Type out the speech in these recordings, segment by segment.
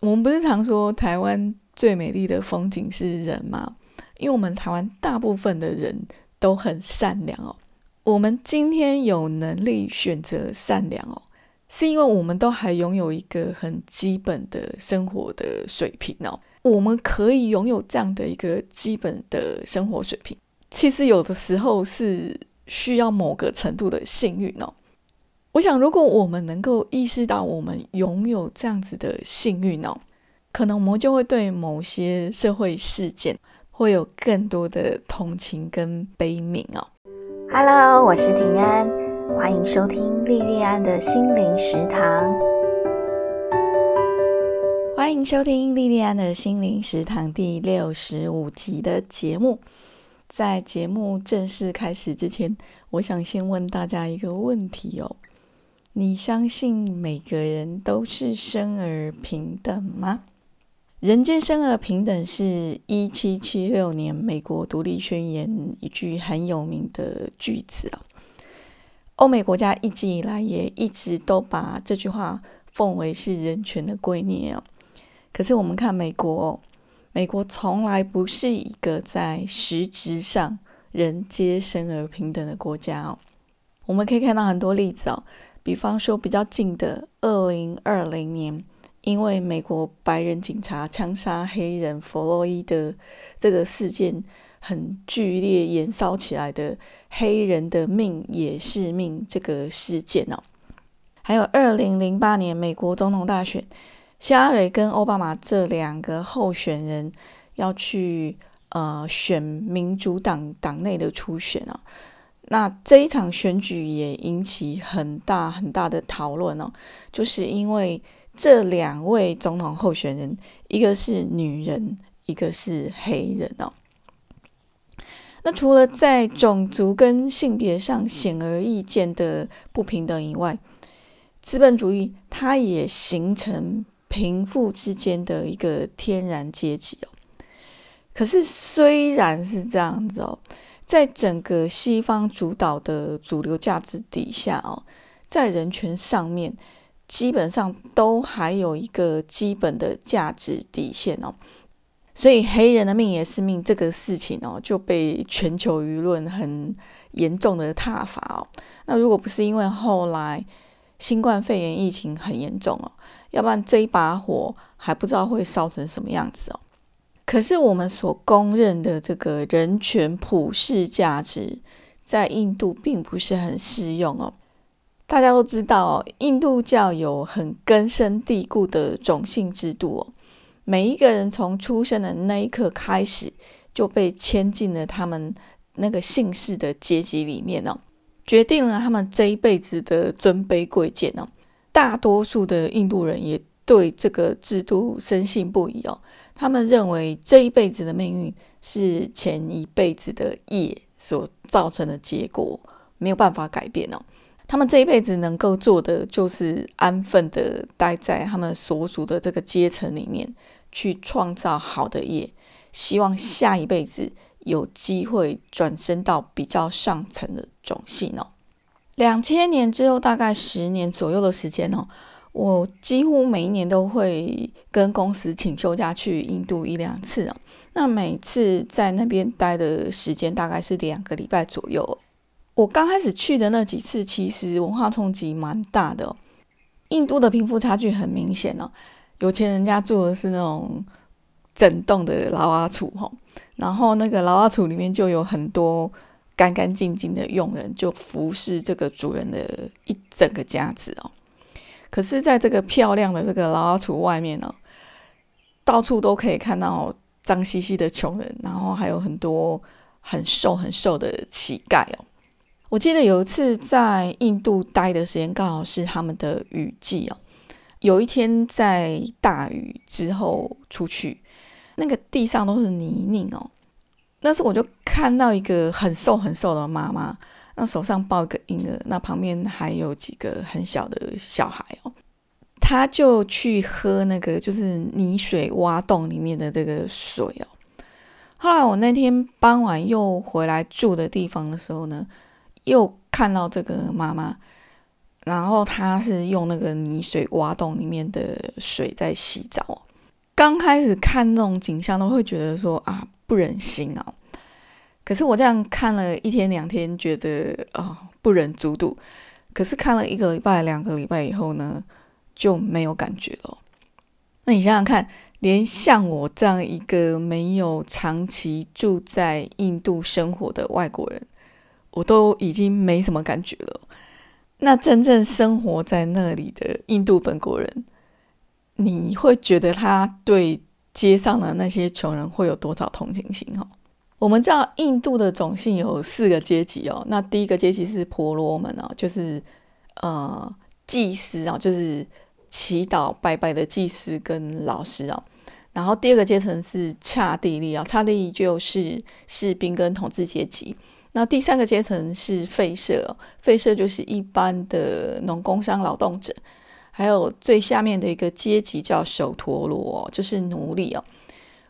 我们不是常说台湾最美丽的风景是人吗？因为我们台湾大部分的人都很善良哦。我们今天有能力选择善良哦，是因为我们都还拥有一个很基本的生活的水平哦。我们可以拥有这样的一个基本的生活水平，其实有的时候是需要某个程度的幸运哦。我想，如果我们能够意识到我们拥有这样子的幸运哦，可能我们就会对某些社会事件会有更多的同情跟悲悯哦。Hello，我是平安，欢迎收听莉莉安的心灵食堂。欢迎收听莉莉安的心灵食堂第六十五集的节目。在节目正式开始之前，我想先问大家一个问题哦：你相信每个人都是生而平等吗？人间生而平等是一七七六年美国独立宣言一句很有名的句子啊。欧美国家一直以来也一直都把这句话奉为是人权的圭臬哦。可是我们看美国，美国从来不是一个在实质上人皆生而平等的国家哦。我们可以看到很多例子哦，比方说比较近的二零二零年。因为美国白人警察枪杀黑人弗洛伊德这个事件很剧烈燃烧起来的“黑人的命也是命”这个事件哦，还有二零零八年美国总统大选，希拉蕊跟奥巴马这两个候选人要去呃选民主党党内的初选啊，那这一场选举也引起很大很大的讨论哦，就是因为。这两位总统候选人，一个是女人，一个是黑人哦。那除了在种族跟性别上显而易见的不平等以外，资本主义它也形成贫富之间的一个天然阶级哦。可是虽然是这样子哦，在整个西方主导的主流价值底下哦，在人权上面。基本上都还有一个基本的价值底线哦，所以黑人的命也是命这个事情哦，就被全球舆论很严重的挞伐哦。那如果不是因为后来新冠肺炎疫情很严重哦，要不然这一把火还不知道会烧成什么样子哦。可是我们所公认的这个人权普世价值，在印度并不是很适用哦。大家都知道，印度教有很根深蒂固的种姓制度哦。每一个人从出生的那一刻开始，就被牵进了他们那个姓氏的阶级里面哦，决定了他们这一辈子的尊卑贵贱哦。大多数的印度人也对这个制度深信不疑哦。他们认为这一辈子的命运是前一辈子的业所造成的结果，没有办法改变哦。他们这一辈子能够做的，就是安分的待在他们所属的这个阶层里面，去创造好的业，希望下一辈子有机会转身到比较上层的种姓哦。两千年之后，大概十年左右的时间哦，我几乎每一年都会跟公司请休假去印度一两次哦。那每次在那边待的时间大概是两个礼拜左右。我刚开始去的那几次，其实文化冲击蛮大的。印度的贫富差距很明显哦，有钱人家住的是那种整栋的劳阿厝哈，然后那个劳阿厝里面就有很多干干净净的佣人，就服侍这个主人的一整个家子哦。可是，在这个漂亮的这个劳阿厝外面呢，到处都可以看到脏兮兮的穷人，然后还有很多很瘦很瘦的乞丐哦。我记得有一次在印度待的时间刚好是他们的雨季哦。有一天在大雨之后出去，那个地上都是泥泞哦。那时我就看到一个很瘦很瘦的妈妈，那手上抱一个婴儿，那旁边还有几个很小的小孩哦。他就去喝那个就是泥水挖洞里面的这个水哦。后来我那天傍晚又回来住的地方的时候呢。又看到这个妈妈，然后她是用那个泥水挖洞里面的水在洗澡。刚开始看那种景象，都会觉得说啊不忍心啊。可是我这样看了一天两天，觉得啊不忍卒睹。可是看了一个礼拜、两个礼拜以后呢，就没有感觉了。那你想想看，连像我这样一个没有长期住在印度生活的外国人，我都已经没什么感觉了。那真正生活在那里的印度本国人，你会觉得他对街上的那些穷人会有多少同情心？哦，我们知道印度的种姓有四个阶级哦。那第一个阶级是婆罗门哦，就是呃祭司啊，就是祈祷拜拜的祭司跟老师啊。然后第二个阶层是刹帝利啊，刹帝利就是士兵跟统治阶级。那第三个阶层是废社，废社就是一般的农工商劳动者，还有最下面的一个阶级叫首陀罗，就是奴隶哦。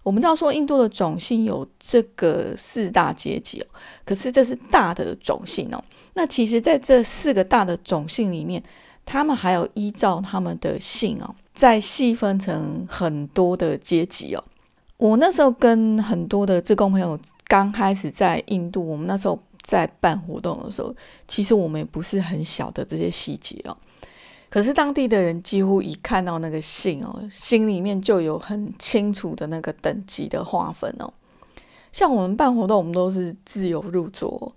我们知道说印度的种姓有这个四大阶级哦，可是这是大的种姓哦。那其实在这四个大的种姓里面，他们还有依照他们的姓哦，再细分成很多的阶级哦。我那时候跟很多的自工朋友。刚开始在印度，我们那时候在办活动的时候，其实我们也不是很晓得这些细节哦。可是当地的人几乎一看到那个信哦，心里面就有很清楚的那个等级的划分哦。像我们办活动，我们都是自由入座，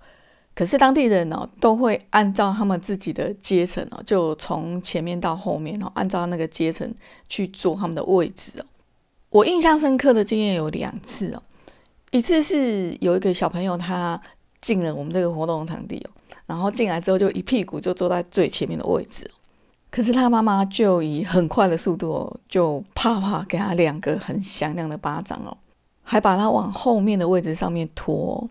可是当地人呢，都会按照他们自己的阶层哦，就从前面到后面哦，按照那个阶层去坐他们的位置哦。我印象深刻的经验有两次哦。一次是有一个小朋友，他进了我们这个活动场地哦，然后进来之后就一屁股就坐在最前面的位置，可是他妈妈就以很快的速度哦，就啪啪给他两个很响亮的巴掌哦，还把他往后面的位置上面拖。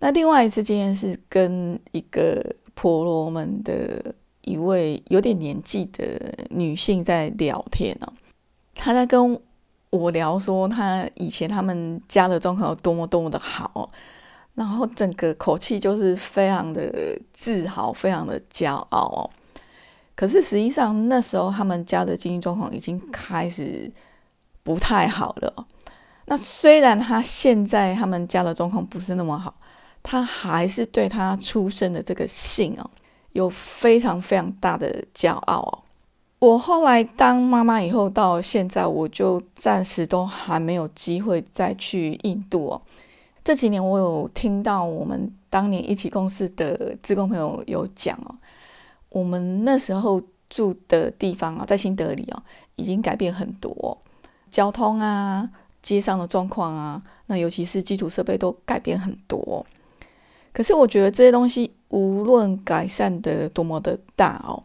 那另外一次经验是跟一个婆罗门的一位有点年纪的女性在聊天哦，她在跟。我聊说他以前他们家的状况有多么多么的好，然后整个口气就是非常的自豪，非常的骄傲哦。可是实际上那时候他们家的经济状况已经开始不太好了。那虽然他现在他们家的状况不是那么好，他还是对他出生的这个姓哦有非常非常大的骄傲哦。我后来当妈妈以后，到现在我就暂时都还没有机会再去印度哦。这几年我有听到我们当年一起共事的职工朋友有讲哦，我们那时候住的地方啊，在新德里哦，已经改变很多，交通啊、街上的状况啊，那尤其是基础设备都改变很多。可是我觉得这些东西无论改善的多么的大哦。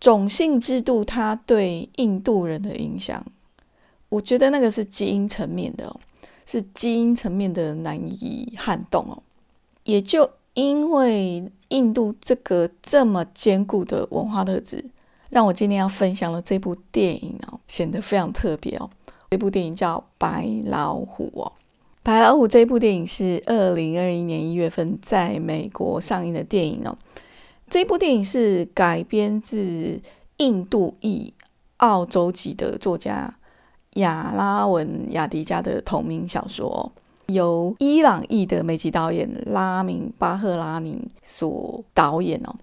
种姓制度它对印度人的影响，我觉得那个是基因层面的，是基因层面的难以撼动哦。也就因为印度这个这么坚固的文化特质，让我今天要分享的这部电影哦，显得非常特别哦。这部电影叫《白老虎》哦，《白老虎》这部电影是二零二一年一月份在美国上映的电影哦。这部电影是改编自印度裔澳洲籍的作家亚拉文·雅迪加的同名小说，由伊朗裔的美籍导演拉明·巴赫拉尼所导演哦。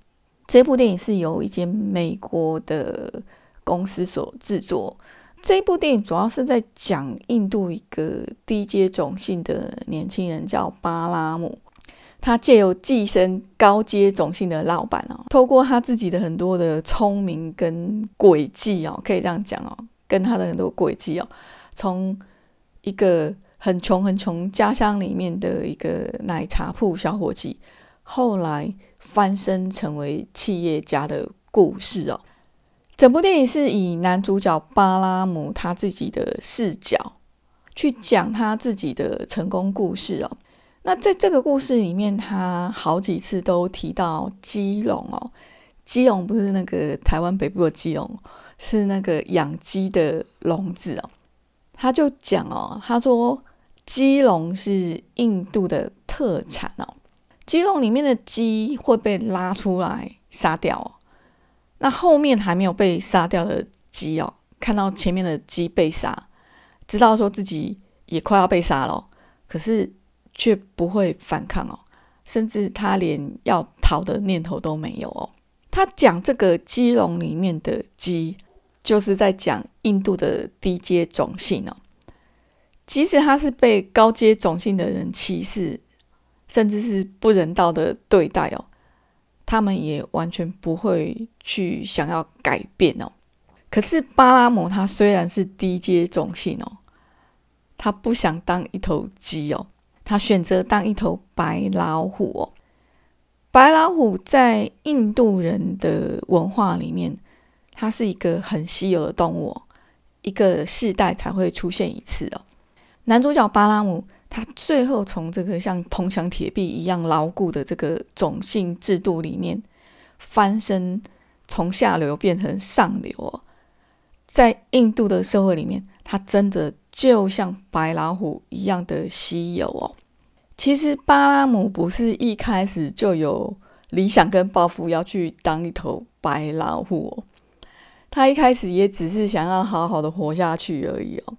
这部电影是由一间美国的公司所制作。这部电影主要是在讲印度一个低阶种姓的年轻人，叫巴拉姆。他借由寄生高阶种姓的老板哦，透过他自己的很多的聪明跟诡计哦，可以这样讲哦，跟他的很多诡计哦，从一个很穷很穷家乡里面的一个奶茶铺小伙计，后来翻身成为企业家的故事哦。整部电影是以男主角巴拉姆他自己的视角去讲他自己的成功故事哦。那在这个故事里面，他好几次都提到鸡笼哦，鸡笼不是那个台湾北部的鸡笼，是那个养鸡的笼子哦。他就讲哦，他说鸡笼是印度的特产哦，鸡笼里面的鸡会被拉出来杀掉哦，那后面还没有被杀掉的鸡哦，看到前面的鸡被杀，知道说自己也快要被杀了，可是却不会反抗哦，甚至他连要逃的念头都没有哦。他讲这个鸡笼里面的鸡，就是在讲印度的低阶种姓哦。即使他是被高阶种姓的人歧视，甚至是不人道的对待哦，他们也完全不会去想要改变哦。可是巴拉姆他虽然是低阶种姓哦，他不想当一头鸡哦，他选择当一头白老虎哦。白老虎在印度人的文化里面，它是一个很稀有的动物，一个世代才会出现一次哦。男主角巴拉姆，他最后从这个像铜墙铁壁一样牢固的这个种姓制度里面翻身，从下流变成上流哦。在印度的社会里面，他真的就像白老虎一样的稀有哦。其实巴拉姆不是一开始就有理想跟抱负要去当一头白老虎哦，他一开始也只是想要好好的活下去而已哦。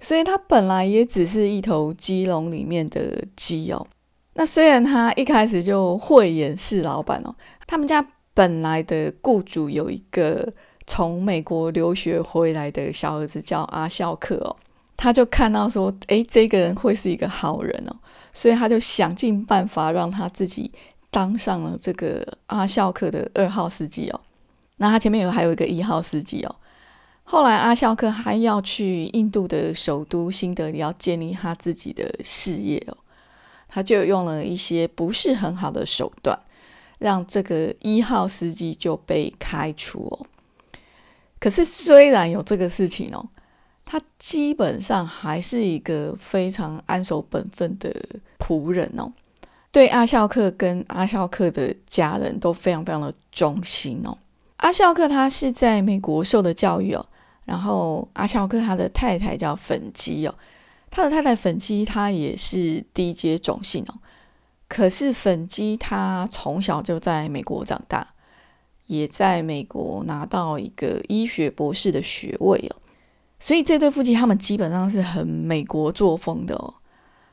所以他本来也只是一头鸡笼里面的鸡哦。那虽然他一开始就慧眼识老板哦，他们家本来的雇主有一个从美国留学回来的小儿子叫阿孝克哦，他就看到说，诶，这个人会是一个好人哦，所以他就想尽办法让他自己当上了这个阿孝克的二号司机哦。那他前面有还有一个一号司机哦。后来，阿肖克还要去印度的首都新德里，要建立他自己的事业哦。他就用了一些不是很好的手段，让这个一号司机就被开除哦。可是，虽然有这个事情哦，他基本上还是一个非常安守本分的仆人哦。对阿肖克跟阿肖克的家人都非常非常的忠心哦。阿肖克他是在美国受的教育哦。然后阿肖克他的太太叫粉基哦，他的太太粉基她也是低阶种姓哦。可是粉基她从小就在美国长大，也在美国拿到一个医学博士的学位哦。所以这对夫妻他们基本上是很美国作风的哦。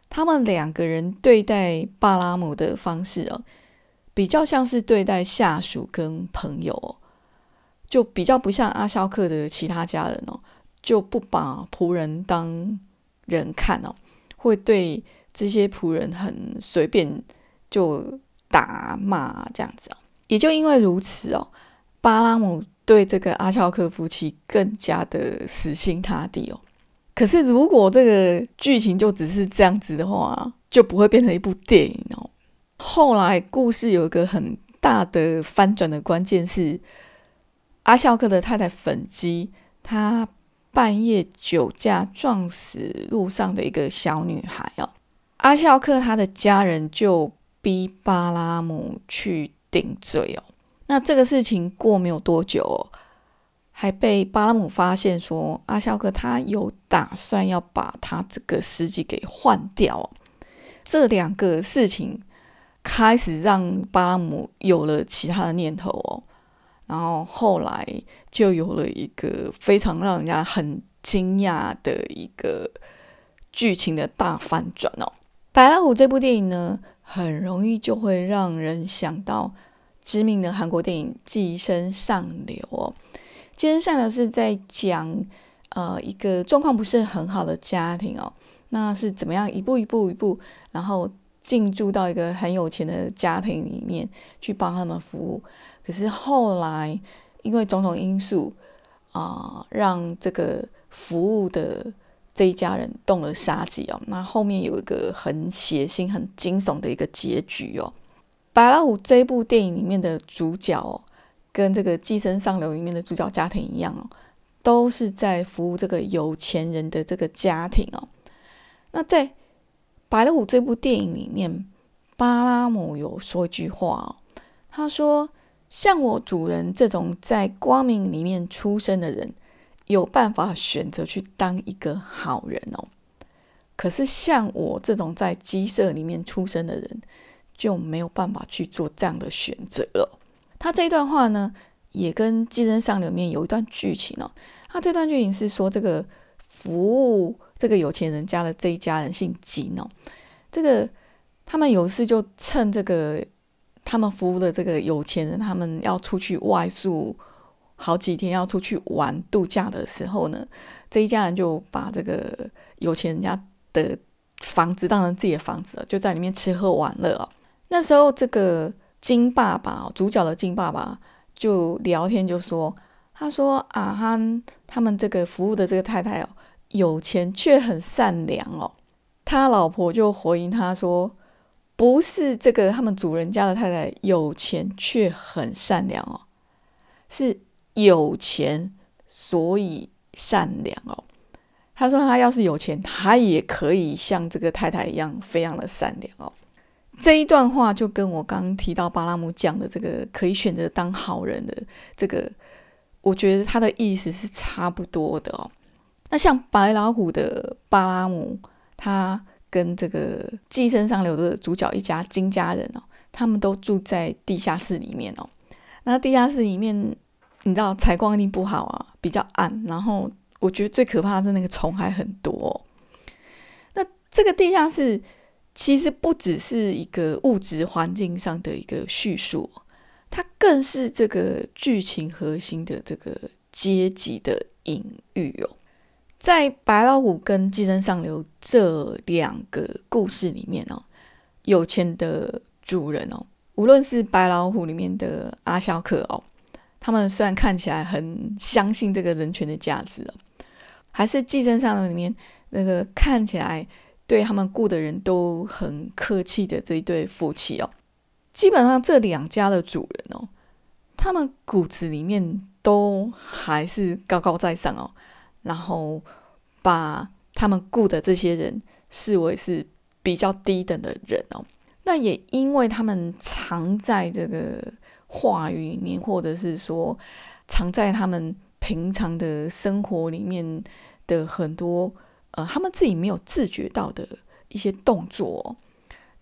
他们两个人对待巴拉姆的方式哦，比较像是对待下属跟朋友哦。就比较不像阿肖克的其他家人哦，就不把仆人当人看哦，会对这些仆人很随便就打骂这样子哦。也就因为如此哦，巴拉姆对这个阿肖克夫妻更加的死心塌地哦。可是如果这个剧情就只是这样子的话，就不会变成一部电影哦。后来故事有一个很大的翻转的关键是。阿孝克的太太粉基，她半夜酒驾撞死路上的一个小女孩哦。阿孝克他的家人就逼巴拉姆去顶罪哦。那这个事情过没有多久哦，还被巴拉姆发现说阿孝克他有打算要把他这个司机给换掉。这两个事情开始让巴拉姆有了其他的念头哦。然后后来就有了一个非常让人家很惊讶的一个剧情的大反转哦。《白老虎》这部电影呢，很容易就会让人想到知名的韩国电影《寄生上流》哦。《寄生上流》是在讲呃一个状况不是很好的家庭哦，那是怎么样一步一步一步，然后进驻到一个很有钱的家庭里面去帮他们服务。可是后来，因为种种因素啊，让这个服务的这一家人动了杀机哦。那后面有一个很血腥、很惊悚的一个结局哦。《白老虎》这部电影里面的主角哦，跟这个《寄生上流》里面的主角家庭一样哦，都是在服务这个有钱人的这个家庭哦。那在《白老虎》这部电影里面，巴拉姆有说一句话哦，他说。像我主人这种在光明里面出生的人，有办法选择去当一个好人哦。可是像我这种在鸡舍里面出生的人，就没有办法去做这样的选择了。他这一段话呢，也跟《寄生上流》里面有一段剧情哦。他这段剧情是说，这个服务这个有钱人家的这一家人姓金哦。这个他们有一次就趁这个他们服务的这个有钱人，他们要出去外宿好几天，要出去玩度假的时候呢，这一家人就把这个有钱人家的房子当成自己的房子了，就在里面吃喝玩乐哦。那时候这个金爸爸，主角的金爸爸就聊天就说，他说啊哈，他们这个服务的这个太太哦，有钱却很善良哦。他老婆就回应他说：“不是这个，他们主人家的太太有钱却很善良哦，是有钱所以善良哦。”他说：“他要是有钱，他也可以像这个太太一样，非常的善良哦。”这一段话就跟我刚刚提到巴拉姆讲的这个可以选择当好人的这个，我觉得他的意思是差不多的哦。那像白老虎的巴拉姆。他跟这个寄生上流的主角一家金家人哦，他们都住在地下室里面哦。那地下室里面，你知道采光一定不好啊，比较暗。然后我觉得最可怕的是那个虫还很多。那这个地下室其实不只是一个物质环境上的一个叙述，它更是这个剧情核心的这个阶级的隐喻哦。在白老虎跟寄生上流这两个故事里面哦，有钱的主人哦，无论是白老虎里面的阿肖克哦，他们虽然看起来很相信这个人权的价值哦，还是寄生上流里面那个看起来对他们雇的人都很客气的这一对夫妻哦，基本上这两家的主人哦，他们骨子里面都还是高高在上哦。然后把他们雇的这些人视为是比较低等的人哦，那也因为他们藏在这个话语里面，或者是说藏在他们平常的生活里面的很多呃，他们自己没有自觉到的一些动作，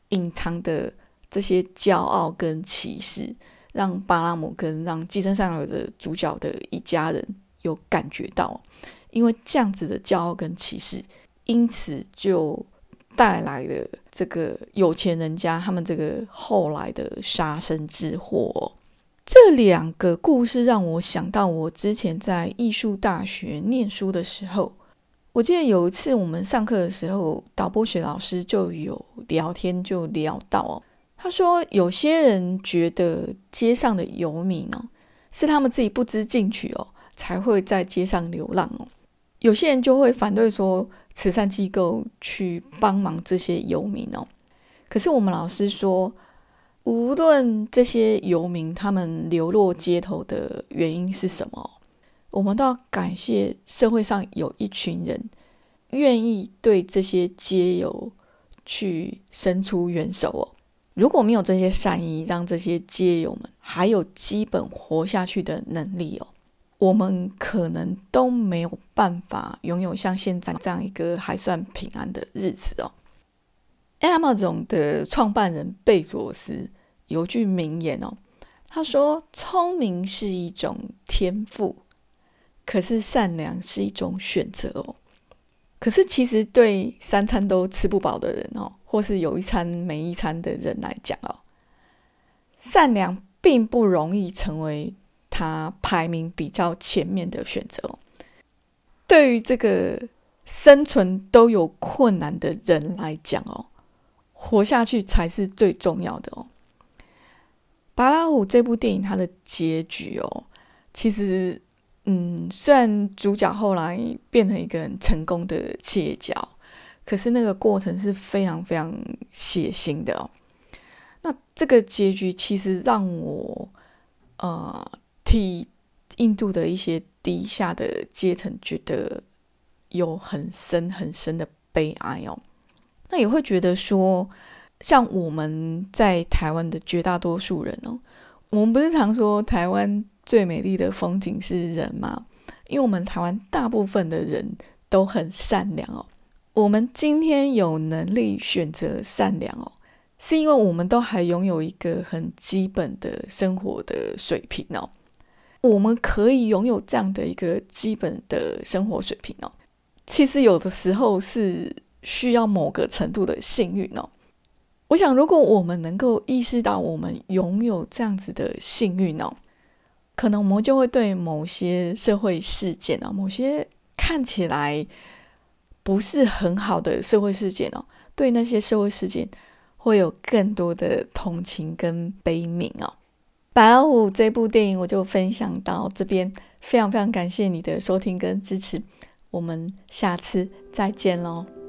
隐藏的这些骄傲跟歧视，让巴拉姆跟让寄生上流的主角的一家人有感觉到。因为这样子的骄傲跟歧视，因此就带来了这个有钱人家他们这个后来的杀身之祸。这两个故事让我想到我之前在艺术大学念书的时候，我记得有一次我们上课的时候，导播学老师就有聊天，就聊到哦，他说有些人觉得街上的游民哦，是他们自己不知进取哦，才会在街上流浪哦。有些人就会反对说，慈善机构去帮忙这些游民哦。可是我们老师说，无论这些游民他们流落街头的原因是什么，我们都要感谢社会上有一群人愿意对这些街友去伸出援手哦。如果没有这些善意，让这些街友们还有基本活下去的能力哦。我们可能都没有办法拥有像现在这样一个还算平安的日子哦。Amazon 的创办人贝佐斯有句名言哦，他说：“聪明是一种天赋，可是善良是一种选择哦。”可是其实对三餐都吃不饱的人哦，或是有一餐没一餐的人来讲哦，善良并不容易成为。他排名比较前面的选择，对于这个生存都有困难的人来讲哦，活下去才是最重要的哦。《白老虎》这部电影它的结局哦，其实嗯，虽然主角后来变成一个很成功的企业家，可是那个过程是非常非常血腥的哦。那这个结局其实让我呃。替印度的一些低下的阶层觉得有很深很深的悲哀哦，那也会觉得说，像我们在台湾的绝大多数人哦，我们不是常说台湾最美丽的风景是人吗？因为我们台湾大部分的人都很善良哦，我们今天有能力选择善良哦，是因为我们都还拥有一个很基本的生活的水平哦。我们可以拥有这样的一个基本的生活水平哦，其实有的时候是需要某个程度的幸运哦。我想，如果我们能够意识到我们拥有这样子的幸运哦，可能我们就会对某些社会事件啊，某些看起来不是很好的社会事件哦，对那些社会事件会有更多的同情跟悲悯哦。白老虎这部电影我就分享到这边，非常非常感谢你的收听跟支持，我们下次再见喽。